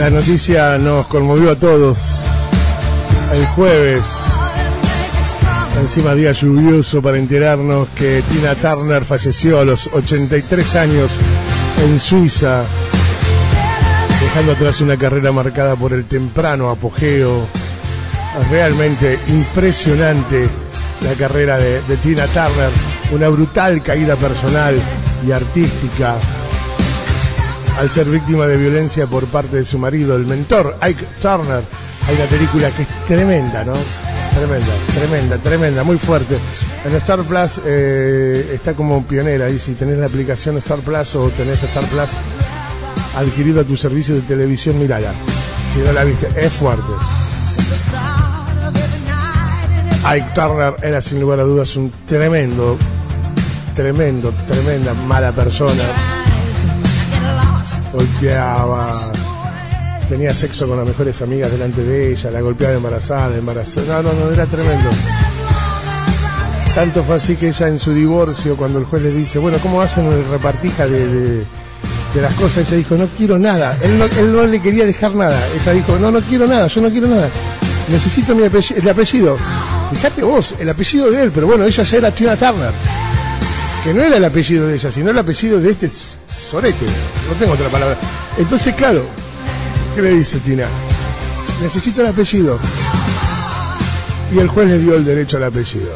La noticia nos conmovió a todos. El jueves, encima día lluvioso para enterarnos que Tina Turner falleció a los 83 años en Suiza, dejando atrás una carrera marcada por el temprano apogeo. Realmente impresionante la carrera de, Tina Turner, una brutal caída personal y artística al ser víctima de violencia por parte de su marido, el mentor Ike Turner. Hay una película que es tremenda, ¿no? Tremenda, tremenda, tremenda, muy fuerte. En Star Plus eh, está como pionera y si tenés la aplicación Star Plus o tenés Star Plus adquirido a tu servicio de televisión, mirala. Si no la viste, es fuerte. Ike Turner era sin lugar a dudas un tremendo, tremendo, tremenda mala persona golpeaba, tenía sexo con las mejores amigas delante de ella, la golpeaba embarazada, embarazada. No, no, no, era tremendo. Tanto fue así que ella en su divorcio, cuando el juez le dice, bueno, ¿cómo hacen el repartija de, de, las cosas? Ella dijo, no quiero nada. Él no, él no le quería dejar nada. Ella dijo, no, no quiero nada, yo no quiero nada. Necesito mi apellido, el apellido. Fíjate vos, el apellido de él, pero bueno, ella ya era Tina Turner. Que no era el apellido de ella, sino el apellido de este sorete. No tengo otra palabra. Entonces, claro, ¿qué le dice Tina? Necesito el apellido. Y el juez le dio el derecho al apellido.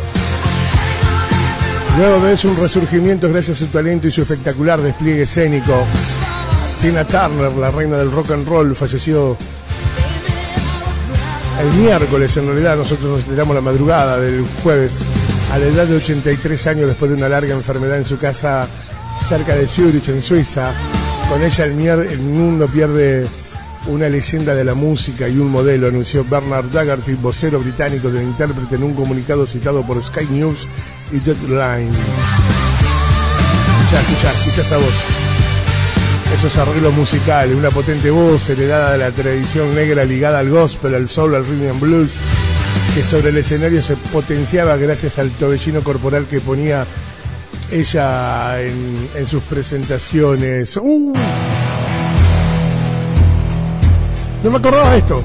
Luego de eso, un resurgimiento gracias a su talento y su espectacular despliegue escénico. Tina Turner, la reina del rock and roll, falleció el miércoles. En realidad, nosotros nos enteramos la madrugada del jueves a la edad de 83 años después de una larga enfermedad en su casa cerca de Zurich, en Suiza. Con ella el, mier el mundo pierde una leyenda de la música y un modelo, anunció Bernard Daggerty, vocero británico del intérprete en un comunicado citado por Sky News y Deadline. Escucha, escucha, escucha esa voz. Esos arreglos musicales, una potente voz heredada de la tradición negra ligada al gospel, al soul, al rhythm and blues, que sobre el escenario se potenciaba gracias al torbellino corporal que ponía ella en, en sus presentaciones. ¡Uh! No me acordaba esto.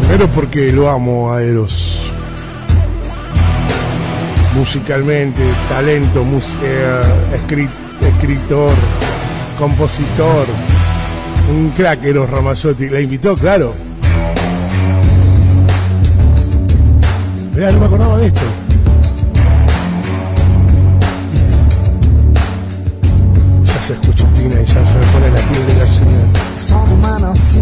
Primero porque lo amo a Eros. Musicalmente, talento, eh, escrit escritor, compositor, un crack Eros Ramazzotti. La invitó, claro. Mirá, no me acordaba de esto. Ya se escucha Tina y ya se me pone la piel de gallina. Son humanas.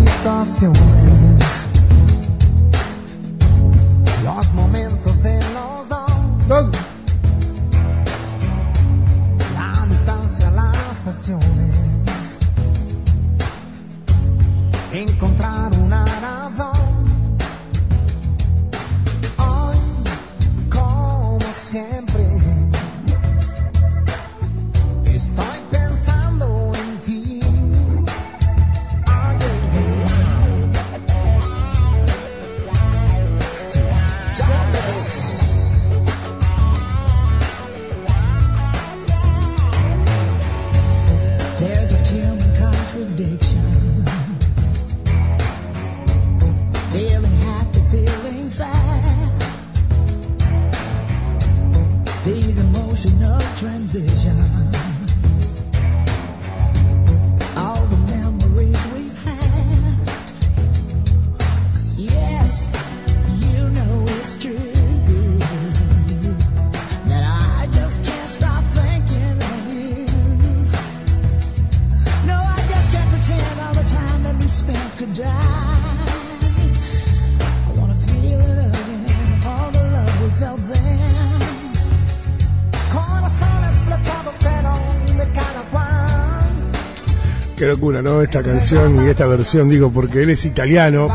Qué locura, ¿no? Esta canción y esta versión, digo, porque él es italiano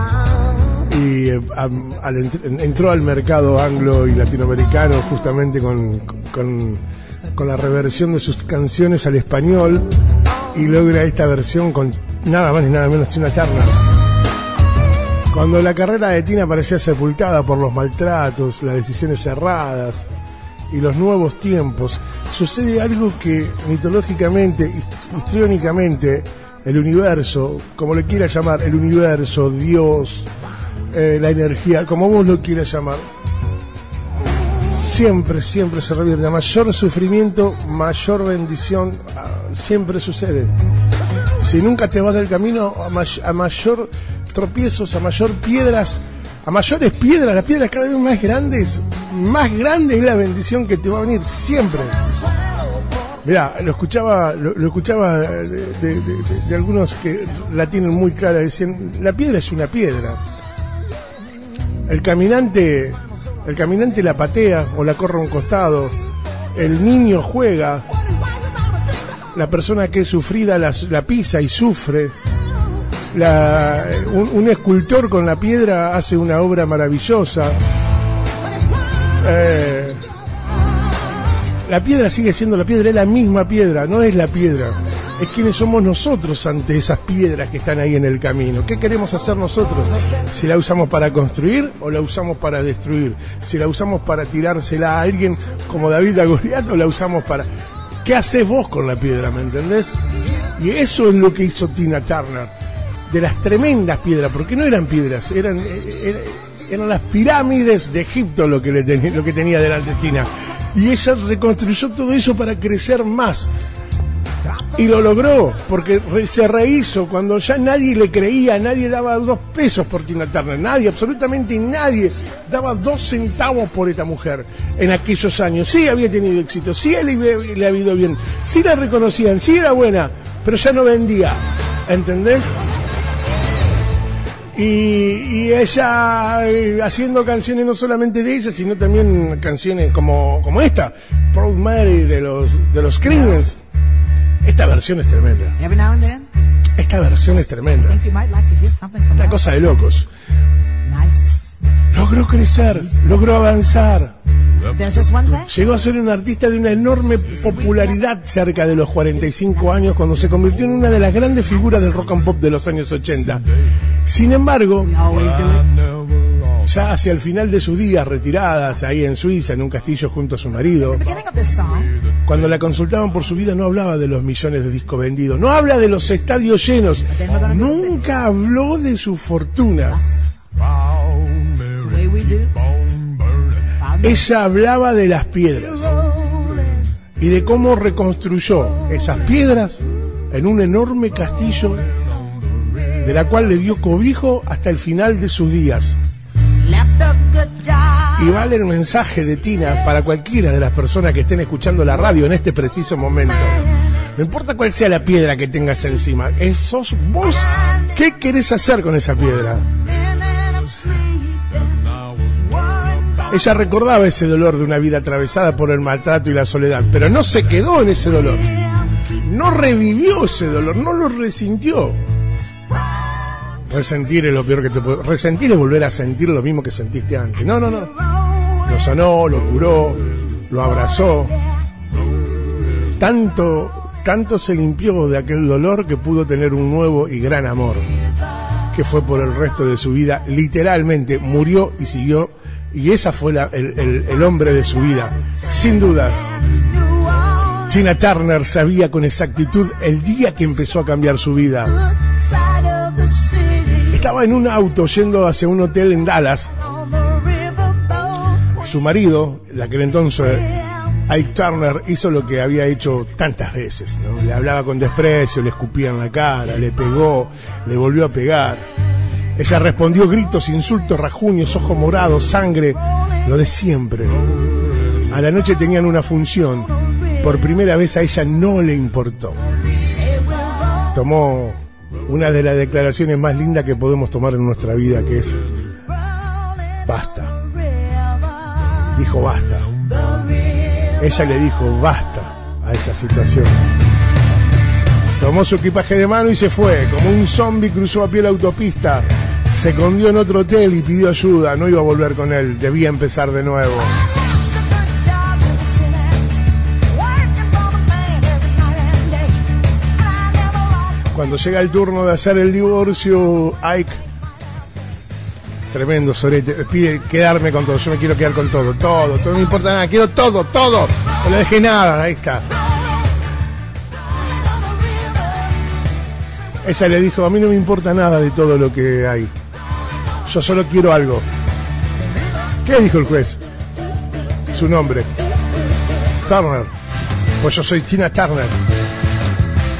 y eh, entró al mercado anglo y latinoamericano justamente con, con, la reversión de sus canciones al español y logra esta versión con nada más ni nada menos que una Turner. Cuando la carrera de Tina parecía sepultada por los maltratos, las decisiones cerradas y los nuevos tiempos, sucede algo que mitológicamente, hist- histriónicamente, el universo, como le quieras llamar, el universo, Dios, eh, la energía, como vos lo quieras llamar, siempre, siempre se revierte. A mayor sufrimiento, mayor bendición, ah, siempre sucede. Si nunca te vas del camino, a mayor tropiezos, a mayor piedras, a mayores piedras, las piedras cada vez más grandes, más grande es la bendición que te va a venir siempre. Mira, lo escuchaba, lo, escuchaba de, algunos que la tienen muy clara, decían, la piedra es una piedra. El caminante, el caminante la patea o la corre a un costado. El niño juega. La persona que es sufrida la pisa y sufre. Un, escultor con la piedra hace una obra maravillosa. Eh, la piedra sigue siendo la piedra, es la misma piedra, no es la piedra. Es quienes somos nosotros ante esas piedras que están ahí en el camino. ¿Qué queremos hacer nosotros? Si la usamos para construir o la usamos para destruir. Si la usamos para tirársela a alguien como David a Goliat o la usamos para... ¿Qué haces vos con la piedra, me entendés? Y eso es lo que hizo Tina Turner. De las tremendas piedras, porque no eran piedras, eran, eh, era- eran las pirámides de Egipto lo que, le tenía, lo que tenía delante Tina. Y ella reconstruyó todo eso para crecer más. Y lo logró, porque se rehizo cuando ya nadie le creía, nadie daba dos pesos por Tina Turner, nadie, absolutamente nadie daba dos centavos por esta mujer en aquellos años. Sí había tenido éxito, sí le, había- le había ido bien, sí la reconocían, sí era buena, pero ya no vendía, ¿entendés? Y, y ella eh, haciendo canciones no solamente de ella, sino también canciones como, como esta, Proud Mary de los, de los Creedence. Esta versión es tremenda. Esta versión es tremenda. Una cosa de locos. Logró crecer, logró avanzar. Llegó a ser un artista de una enorme popularidad cerca de los 45 años cuando se convirtió en una de las grandes figuras del rock and pop de los años 80. Sin embargo, ya hacia el final de sus días, retiradas ahí en Suiza, en un castillo junto a su marido, cuando la consultaban por su vida no hablaba de los millones de discos vendidos, no habla de los estadios llenos, nunca habló de su fortuna. Ella hablaba de las piedras y de cómo reconstruyó esas piedras en un enorme castillo de la cual le dio cobijo hasta el final de sus días. Y vale el mensaje de Tina para cualquiera de las personas que estén escuchando la radio en este preciso momento. No importa cuál sea la piedra que tengas encima, sos vos. ¿Qué querés hacer con esa piedra? Ella recordaba ese dolor de una vida atravesada por el maltrato y la soledad, pero no se quedó en ese dolor. No revivió ese dolor, no lo resintió. Resentir es lo peor que te puede... Resentir es volver a sentir lo mismo que sentiste antes. No, no, no. Lo sanó, lo curó, lo abrazó. Tanto, tanto se limpió de aquel dolor que pudo tener un nuevo y gran amor, que fue por el resto de su vida. Literalmente murió y siguió, y esa fue la- el, el- el hombre de su vida, sin dudas. Tina Turner sabía con exactitud el día que empezó a cambiar su vida. Estaba en un auto yendo hacia un hotel en Dallas. Su marido, de aquel entonces, Ike Turner, hizo lo que había hecho tantas veces. ¿no? Le hablaba con desprecio, le escupía en la cara, le pegó, le volvió a pegar. Ella respondió gritos, insultos, rajuños, ojos morados, sangre, lo de siempre. A la noche tenían una función. Por primera vez a ella no le importó. Tomó una de las declaraciones más lindas que podemos tomar en nuestra vida, que es basta. Dijo basta. Ella le dijo basta a esa situación. Tomó su equipaje de mano y se fue. Como un zombie cruzó a pie la autopista. Se escondió en otro hotel y pidió ayuda. No iba a volver con él. Debía empezar de nuevo. Cuando llega el turno de hacer el divorcio, Ike, tremendo sorete, pide quedarme con todo. Yo me quiero quedar con todo, todo, todo, no me importa nada, quiero todo, todo. No le dejé nada, ahí está. Ella le dijo, a mí no me importa nada de todo lo que hay. Yo solo quiero algo. ¿Qué dijo el juez? Su nombre. Turner. Pues yo soy Tina Turner.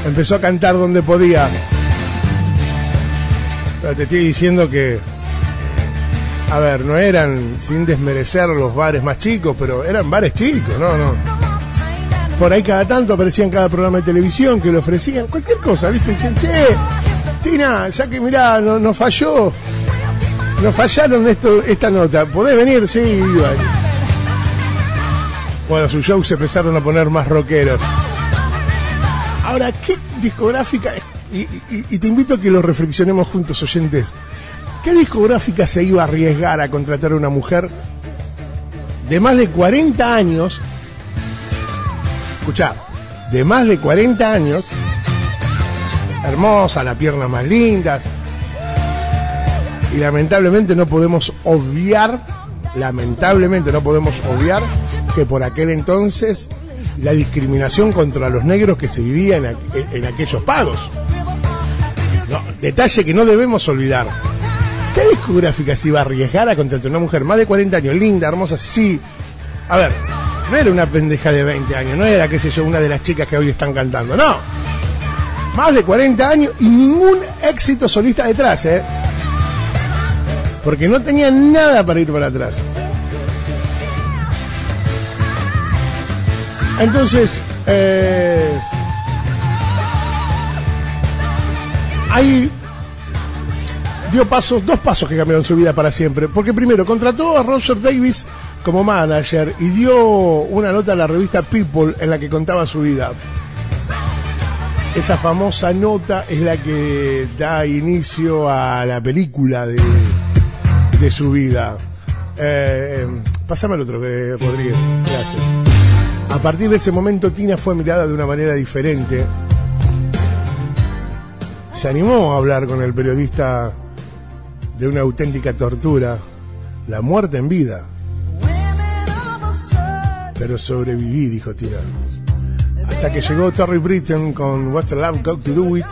Empezó a cantar donde podía. Te estoy diciendo que... A ver, no eran, sin desmerecer los bares más chicos, pero eran bares chicos, no, no. Por ahí cada tanto aparecían cada programa de televisión que le ofrecían cualquier cosa, ¿viste? Dicen, che, Tina, ya que mirá, no- nos falló, nos fallaron esto, esta nota, ¿podés venir? Sí. Bueno, sus shows se empezaron a poner más rockeros. Ahora, ¿qué discográfica? Y, y- y te invito a que lo reflexionemos juntos, oyentes. ¿Qué discográfica se iba a arriesgar a contratar a una mujer de más de 40 años? Escuchá, de más de 40 años, hermosa, las piernas más lindas, y lamentablemente no podemos obviar, lamentablemente no podemos obviar que por aquel entonces la discriminación contra los negros que se vivía en, aqu- en aquellos pagos. Detalle que no debemos olvidar. ¿Qué discográfica se iba a arriesgar a contratar una mujer más de 40 años, linda, hermosa, sí? A ver, no era una pendeja de 20 años, no era, qué sé yo, una de las chicas que hoy están cantando, no. Más de 40 años y ningún éxito solista detrás, ¿eh? Porque no tenía nada para ir para atrás. Entonces, eh, hay dio pasos, dos pasos que cambiaron su vida para siempre. Porque primero contrató a Roger Davis como manager y dio una nota a la revista People en la que contaba su vida. Esa famosa nota es la que da inicio a la película de, de su vida. Eh, eh, pásame el otro, que Rodríguez. Gracias. A partir de ese momento, Tina fue mirada de una manera diferente. Se animó a hablar con el periodista de una auténtica tortura, la muerte en vida. Pero sobreviví, dijo Tina. Hasta que llegó Terry Britton con What's the Love Got to Do It,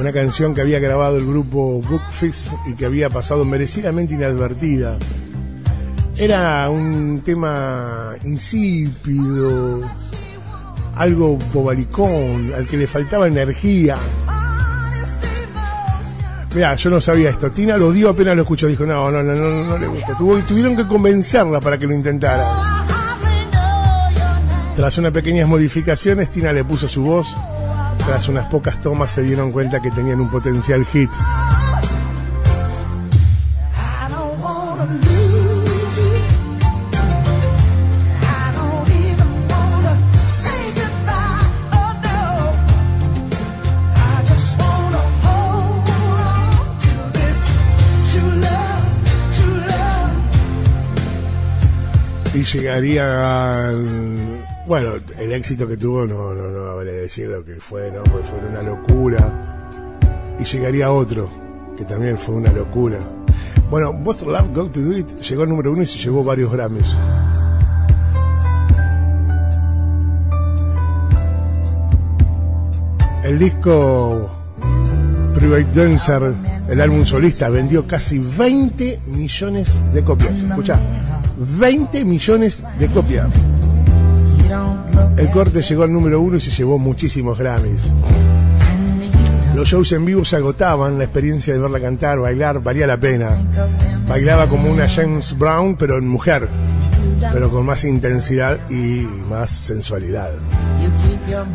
una canción que había grabado el grupo Bookfist y que había pasado merecidamente inadvertida. Era un tema insípido, algo bobalicón, al que le faltaba energía. Mira, yo no sabía esto. Tina lo dio apenas lo escuchó. Dijo, no, no, no, no, no le gusta. Tuvo- tuvieron que convencerla para que lo intentara. Tras unas pequeñas modificaciones, Tina le puso su voz. Tras unas pocas tomas se dieron cuenta que tenían un potencial hit. Y llegaría al... Bueno, el éxito que tuvo no, no, no habré de decir lo que fue, ¿no? Pues fue una locura. Y llegaría otro, que también fue una locura. Bueno, What's the Love Go to Do It llegó al número uno y se llevó varios Grammys. El disco Private Dancer, el álbum solista, vendió casi 20 millones de copias. Escucha, 20 millones de copias. El corte llegó al número uno y se llevó muchísimos Grammys. Los shows en vivo se agotaban, la experiencia de verla cantar, bailar, valía la pena. Bailaba como una James Brown, pero en mujer, pero con más intensidad y más sensualidad.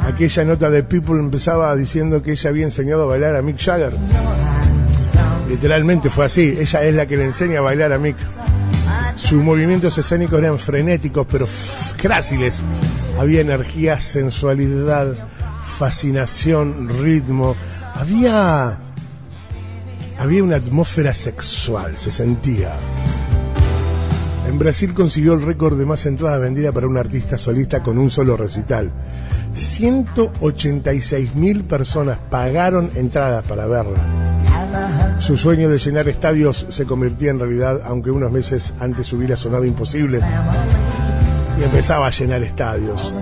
Aquella nota de People empezaba diciendo que ella había enseñado a bailar a Mick Jagger. Literalmente fue así, ella es la que le enseña a bailar a Mick. Sus movimientos escénicos eran frenéticos, pero f- gráciles. Había energía, sensualidad, fascinación, ritmo. Había. Había una atmósfera sexual, se sentía. En Brasil consiguió el récord de más entradas vendidas para un artista solista con un solo recital. 186 mil personas pagaron entradas para verla. Su sueño de llenar estadios se convirtió en realidad, aunque unos meses antes hubiera sonado imposible. Y empezaba a llenar estadios.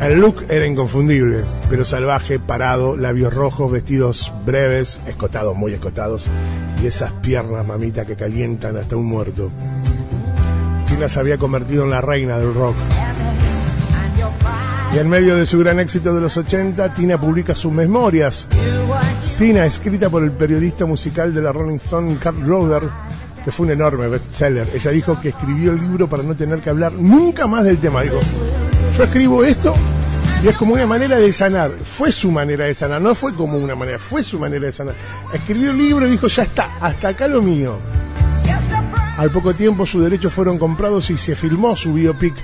El look era inconfundible, pero salvaje, parado, labios rojos, vestidos breves, escotados, muy escotados, y esas piernas, mamita, que calientan hasta un muerto. Tina se había convertido en la reina del rock. Y en medio de su gran éxito de los 80, Tina publica sus memorias. Tina, escrita por el periodista musical de la Rolling Stone, Carl Roder, que fue un enorme bestseller. Ella dijo que escribió el libro para no tener que hablar nunca más del tema. Dijo, yo escribo esto y es como una manera de sanar. Fue su manera de sanar, no fue como una manera, fue su manera de sanar. Escribió el libro y dijo, ya está, hasta acá lo mío. Al poco tiempo sus derechos fueron comprados y se filmó su biopic,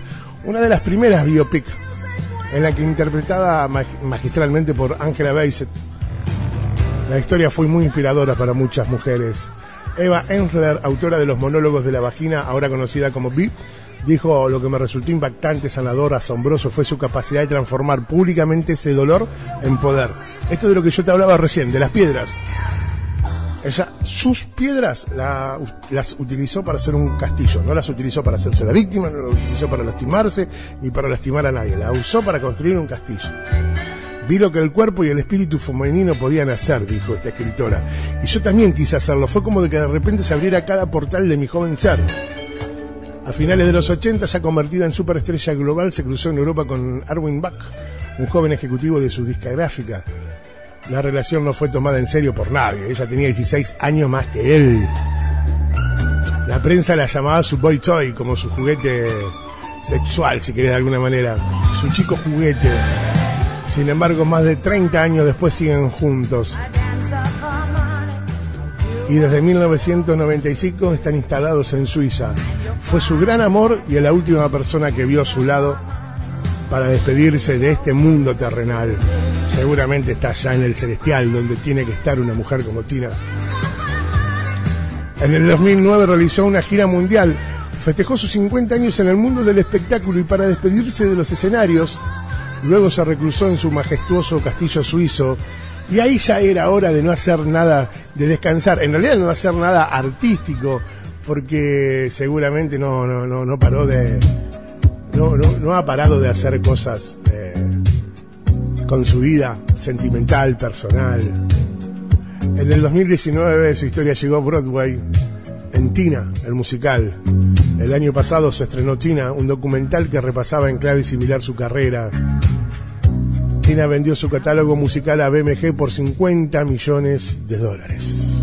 una de las primeras biopic, en la que interpretada mag- magistralmente por Angela Bassett. La historia fue muy inspiradora para muchas mujeres. Eva Ensler, autora de los monólogos de la vagina, ahora conocida como Beep, dijo lo que me resultó impactante, sanador, asombroso fue su capacidad de transformar públicamente ese dolor en poder. Esto de lo que yo te hablaba recién, de las piedras. Ella, sus piedras la- las utilizó para hacer un castillo, no las utilizó para hacerse la víctima, no las utilizó para lastimarse ni para lastimar a nadie, la usó para construir un castillo. Vi lo que el cuerpo y el espíritu femenino podían hacer, dijo esta escritora. Y yo también quise hacerlo, fue como de que de repente se abriera cada portal de mi joven ser. A finales de los 80, ya convertida en superestrella global, se cruzó en Europa con Arwin Bach, un joven ejecutivo de su discográfica. La relación no fue tomada en serio por nadie. Ella tenía 16 años más que él. La prensa la llamaba su boy toy, como su juguete sexual, si querés de alguna manera. Su chico juguete. Sin embargo, más de 30 años después siguen juntos. Y desde 1995 están instalados en Suiza. Fue su gran amor y la última persona que vio a su lado para despedirse de este mundo terrenal. Seguramente está allá en el celestial, donde tiene que estar una mujer como Tina. En el 2009 realizó una gira mundial, festejó sus 50 años en el mundo del espectáculo y para despedirse de los escenarios, luego se reclusó en su majestuoso castillo suizo y ahí ya era hora de no hacer nada, de descansar, en realidad no hacer nada artístico, porque seguramente no, no, no, no paró de... No, no, ha parado de hacer cosas eh, con su vida sentimental, personal. En el 2019 su historia llegó a Broadway en Tina, el musical. El año pasado se estrenó Tina, un documental que repasaba en clave similar su carrera. Tina vendió su catálogo musical a BMG por 50 millones de dólares.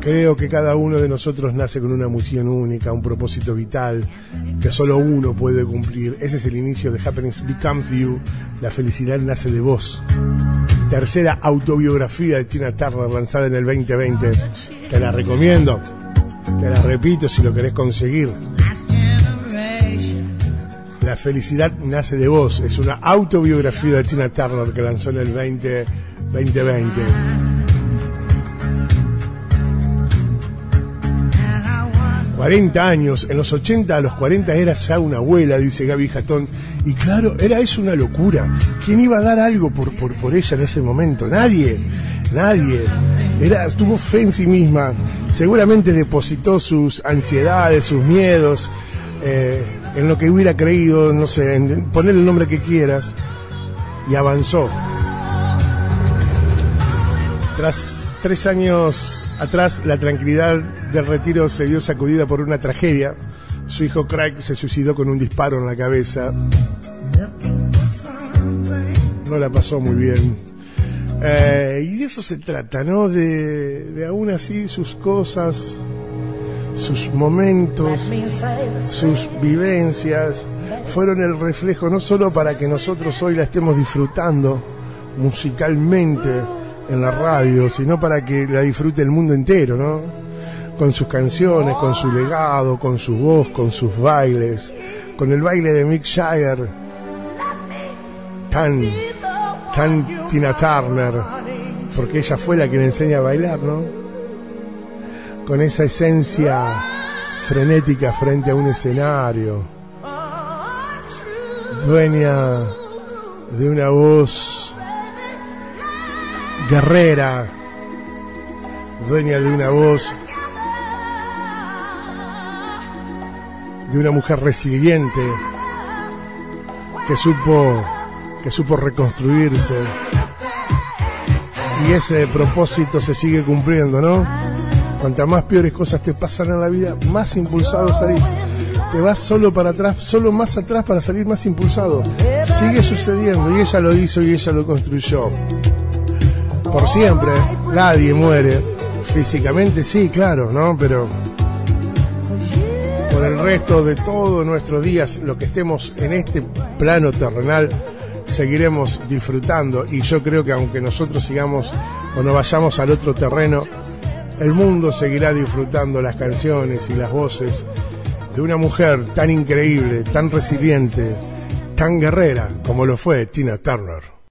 Creo que cada uno de nosotros nace con una misión única, un propósito vital que solo uno puede cumplir. Ese es el inicio de Happiness Becomes You. La felicidad nace de vos. Tercera autobiografía de Tina Turner lanzada en el 2020. Te la recomiendo. Te la repito si lo querés conseguir. La felicidad nace de vos. Es una autobiografía de Tina Turner que lanzó en el 20, 2020. And I want 40 años, en los 80 a los 40 era ya una abuela, dice Gaby Jatón. Y claro, era eso una locura. ¿Quién iba a dar algo por, por, por ella en ese momento? Nadie, nadie. Era, tuvo fe en sí misma. Seguramente depositó sus ansiedades, sus miedos, eh, en lo que hubiera creído, no sé, en poner el nombre que quieras. Y avanzó. Tras tres años atrás, la tranquilidad del retiro se vio sacudida por una tragedia. Su hijo Craig se suicidó con un disparo en la cabeza. No la pasó muy bien. Eh, y de eso se trata, ¿no? De, de aún así sus cosas, sus momentos, sus vivencias fueron el reflejo no solo para que nosotros hoy la estemos disfrutando musicalmente en la radio, sino para que la disfrute el mundo entero, ¿no? Con sus canciones, con su legado, con su voz, con sus bailes, con el baile de Mick Jagger, tan, tan Tina Turner, porque ella fue la que le enseña a bailar, ¿no? Con esa esencia frenética frente a un escenario, dueña de una voz guerrera, dueña de una voz de una mujer resiliente que supo que supo reconstruirse. Y ese propósito se sigue cumpliendo, ¿no? Cuantas más peores cosas te pasan en la vida, más impulsado salís. Te vas solo para atrás, solo más atrás para salir más impulsado. Sigue sucediendo y ella lo hizo y ella lo construyó. Por siempre, nadie muere. Físicamente sí, claro, ¿no? Pero por el resto de todos nuestros días, lo que estemos en este plano terrenal, seguiremos disfrutando. Y yo creo que aunque nosotros sigamos o no vayamos al otro terreno, el mundo seguirá disfrutando las canciones y las voces de una mujer tan increíble, tan resiliente, tan guerrera como lo fue Tina Turner.